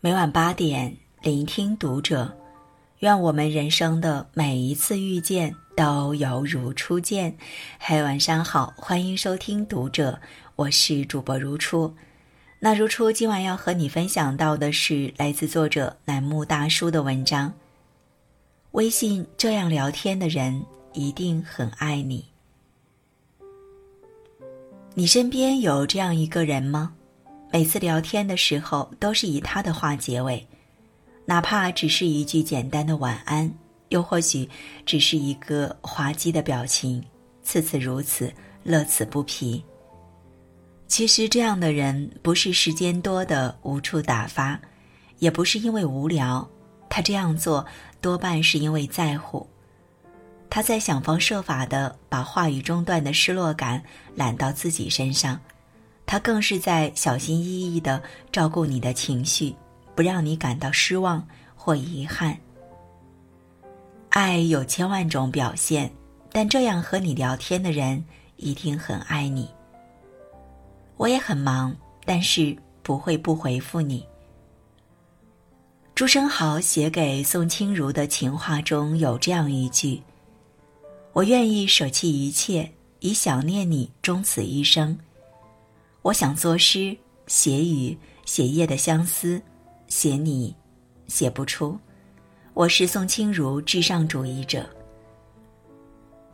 每晚八点，聆听读者。愿我们人生的每一次遇见都犹如初见。嘿，晚上好，欢迎收听读者，我是主播如初。那如初今晚要和你分享到的是来自作者楠木大叔的文章。微信这样聊天的人一定很爱你。你身边有这样一个人吗？每次聊天的时候都是以他的话结尾，哪怕只是一句简单的晚安，又或许只是一个滑稽的表情，次次如此，乐此不疲。其实这样的人不是时间多的无处打发，也不是因为无聊，他这样做多半是因为在乎。他在想方设法的把话语中断的失落感揽到自己身上。他更是在小心翼翼的照顾你的情绪，不让你感到失望或遗憾。爱有千万种表现，但这样和你聊天的人一定很爱你。我也很忙，但是不会不回复你。朱生豪写给宋清如的情话中有这样一句：“我愿意舍弃一切，以想念你终此一生。”我想作诗，写雨，写夜的相思，写你，写不出。我是宋清如至上主义者。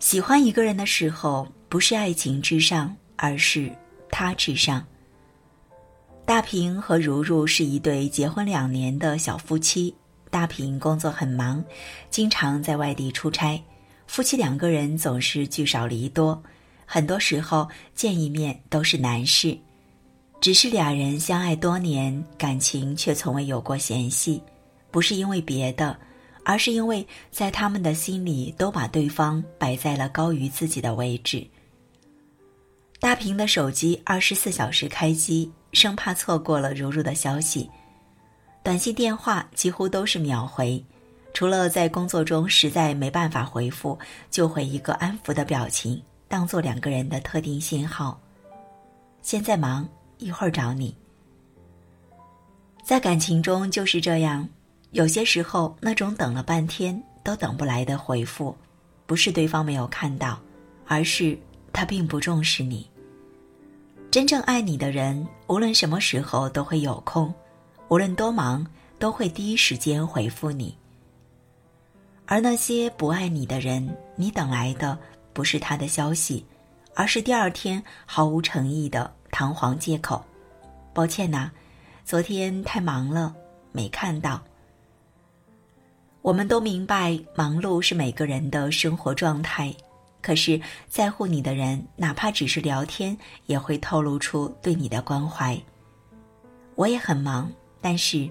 喜欢一个人的时候，不是爱情至上，而是他至上。大平和如如是一对结婚两年的小夫妻。大平工作很忙，经常在外地出差，夫妻两个人总是聚少离多。很多时候见一面都是难事，只是俩人相爱多年，感情却从未有过嫌隙，不是因为别的，而是因为在他们的心里都把对方摆在了高于自己的位置。大平的手机二十四小时开机，生怕错过了如如的消息，短信电话几乎都是秒回，除了在工作中实在没办法回复，就回一个安抚的表情。当做两个人的特定信号。现在忙，一会儿找你。在感情中就是这样，有些时候那种等了半天都等不来的回复，不是对方没有看到，而是他并不重视你。真正爱你的人，无论什么时候都会有空，无论多忙都会第一时间回复你。而那些不爱你的人，你等来的。不是他的消息，而是第二天毫无诚意的堂皇借口。抱歉呐，昨天太忙了，没看到。我们都明白，忙碌是每个人的生活状态。可是，在乎你的人，哪怕只是聊天，也会透露出对你的关怀。我也很忙，但是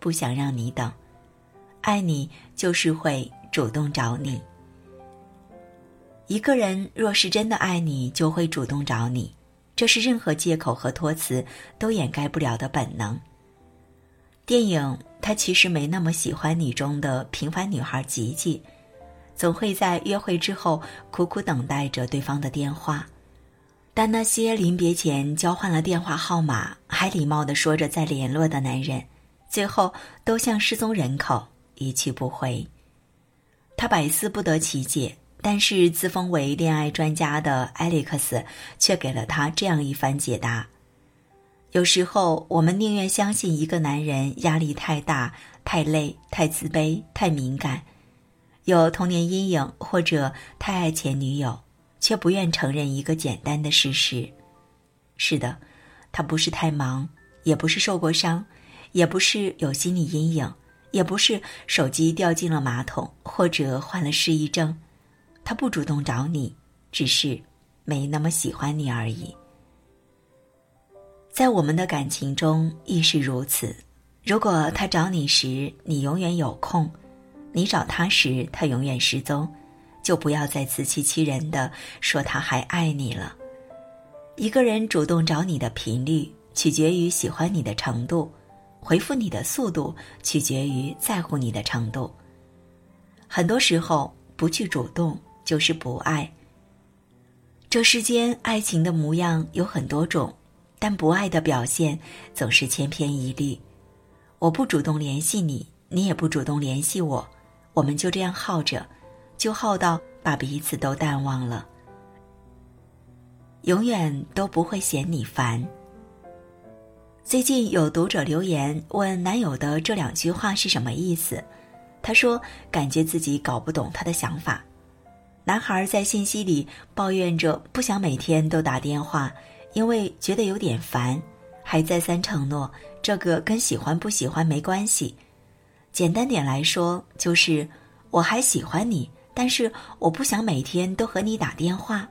不想让你等。爱你就是会主动找你。一个人若是真的爱你，就会主动找你，这是任何借口和托词都掩盖不了的本能。电影《他其实没那么喜欢你》中的平凡女孩吉吉，总会在约会之后苦苦等待着对方的电话，但那些临别前交换了电话号码，还礼貌地说着再联络的男人，最后都像失踪人口，一去不回。他百思不得其解。但是自封为恋爱专家的艾利克斯却给了他这样一番解答：有时候我们宁愿相信一个男人压力太大、太累、太自卑、太敏感，有童年阴影或者太爱前女友，却不愿承认一个简单的事实：是的，他不是太忙，也不是受过伤，也不是有心理阴影，也不是手机掉进了马桶或者患了失忆症。他不主动找你，只是没那么喜欢你而已。在我们的感情中亦是如此。如果他找你时你永远有空，你找他时他永远失踪，就不要再自欺欺人的说他还爱你了。一个人主动找你的频率取决于喜欢你的程度，回复你的速度取决于在乎你的程度。很多时候不去主动。就是不爱。这世间爱情的模样有很多种，但不爱的表现总是千篇一律。我不主动联系你，你也不主动联系我，我们就这样耗着，就耗到把彼此都淡忘了，永远都不会嫌你烦。最近有读者留言问男友的这两句话是什么意思，他说感觉自己搞不懂他的想法。男孩在信息里抱怨着不想每天都打电话，因为觉得有点烦，还再三承诺这个跟喜欢不喜欢没关系。简单点来说，就是我还喜欢你，但是我不想每天都和你打电话。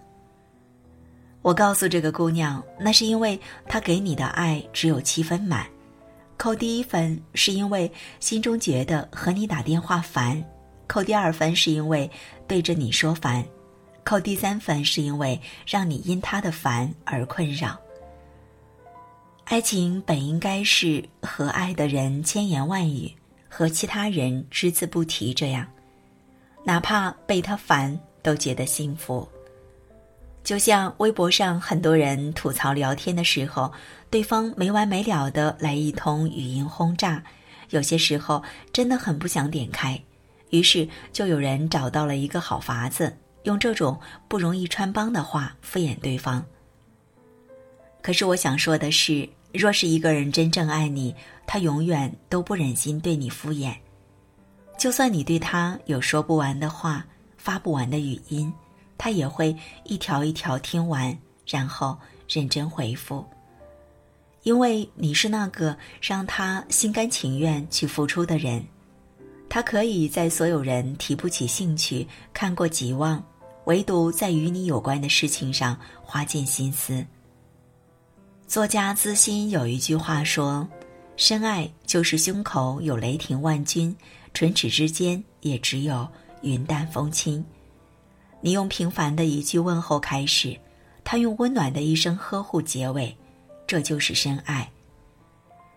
我告诉这个姑娘，那是因为她给你的爱只有七分满，扣第一分是因为心中觉得和你打电话烦，扣第二分是因为对着你说烦，扣第三分是因为让你因他的烦而困扰。爱情本应该是和爱的人千言万语，和其他人只字不提，这样，哪怕被他烦都觉得幸福。就像微博上很多人吐槽聊天的时候，对方没完没了的来一通语音轰炸，有些时候真的很不想点开。于是就有人找到了一个好法子，用这种不容易穿帮的话敷衍对方。可是我想说的是，若是一个人真正爱你，他永远都不忍心对你敷衍，就算你对他有说不完的话，发不完的语音。他也会一条一条听完，然后认真回复。因为你是那个让他心甘情愿去付出的人，他可以在所有人提不起兴趣、看过即忘，唯独在与你有关的事情上花尽心思。作家资心有一句话说：“深爱就是胸口有雷霆万钧，唇齿之间也只有云淡风轻。”你用平凡的一句问候开始，他用温暖的一声呵护结尾，这就是深爱。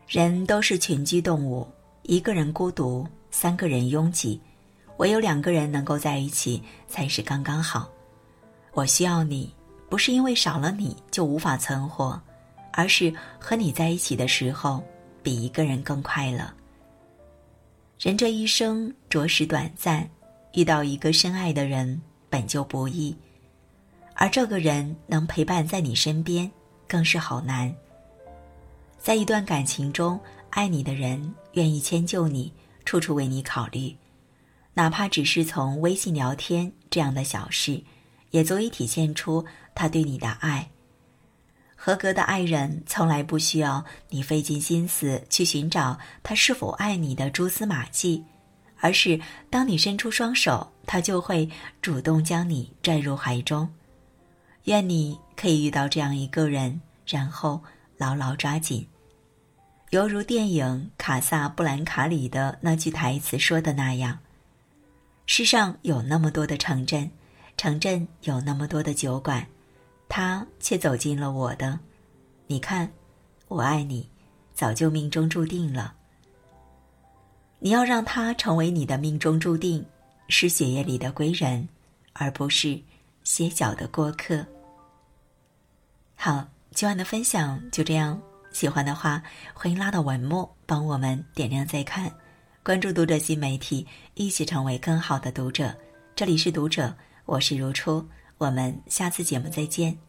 人都是群居动物，一个人孤独，三个人拥挤，唯有两个人能够在一起才是刚刚好。我需要你，不是因为少了你就无法存活，而是和你在一起的时候，比一个人更快乐。人这一生着实短暂，遇到一个深爱的人。本就不易，而这个人能陪伴在你身边，更是好难。在一段感情中，爱你的人愿意迁就你，处处为你考虑，哪怕只是从微信聊天这样的小事，也足以体现出他对你的爱。合格的爱人从来不需要你费尽心思去寻找他是否爱你的蛛丝马迹。而是当你伸出双手，他就会主动将你拽入怀中。愿你可以遇到这样一个人，然后牢牢抓紧。犹如电影《卡萨布兰卡》里的那句台词说的那样：“世上有那么多的城镇，城镇有那么多的酒馆，他却走进了我的。你看，我爱你，早就命中注定了。”你要让他成为你的命中注定，是血液里的归人，而不是歇脚的过客。好，今晚的分享就这样。喜欢的话，欢迎拉到文末帮我们点亮再看，关注读者新媒体，一起成为更好的读者。这里是读者，我是如初，我们下次节目再见。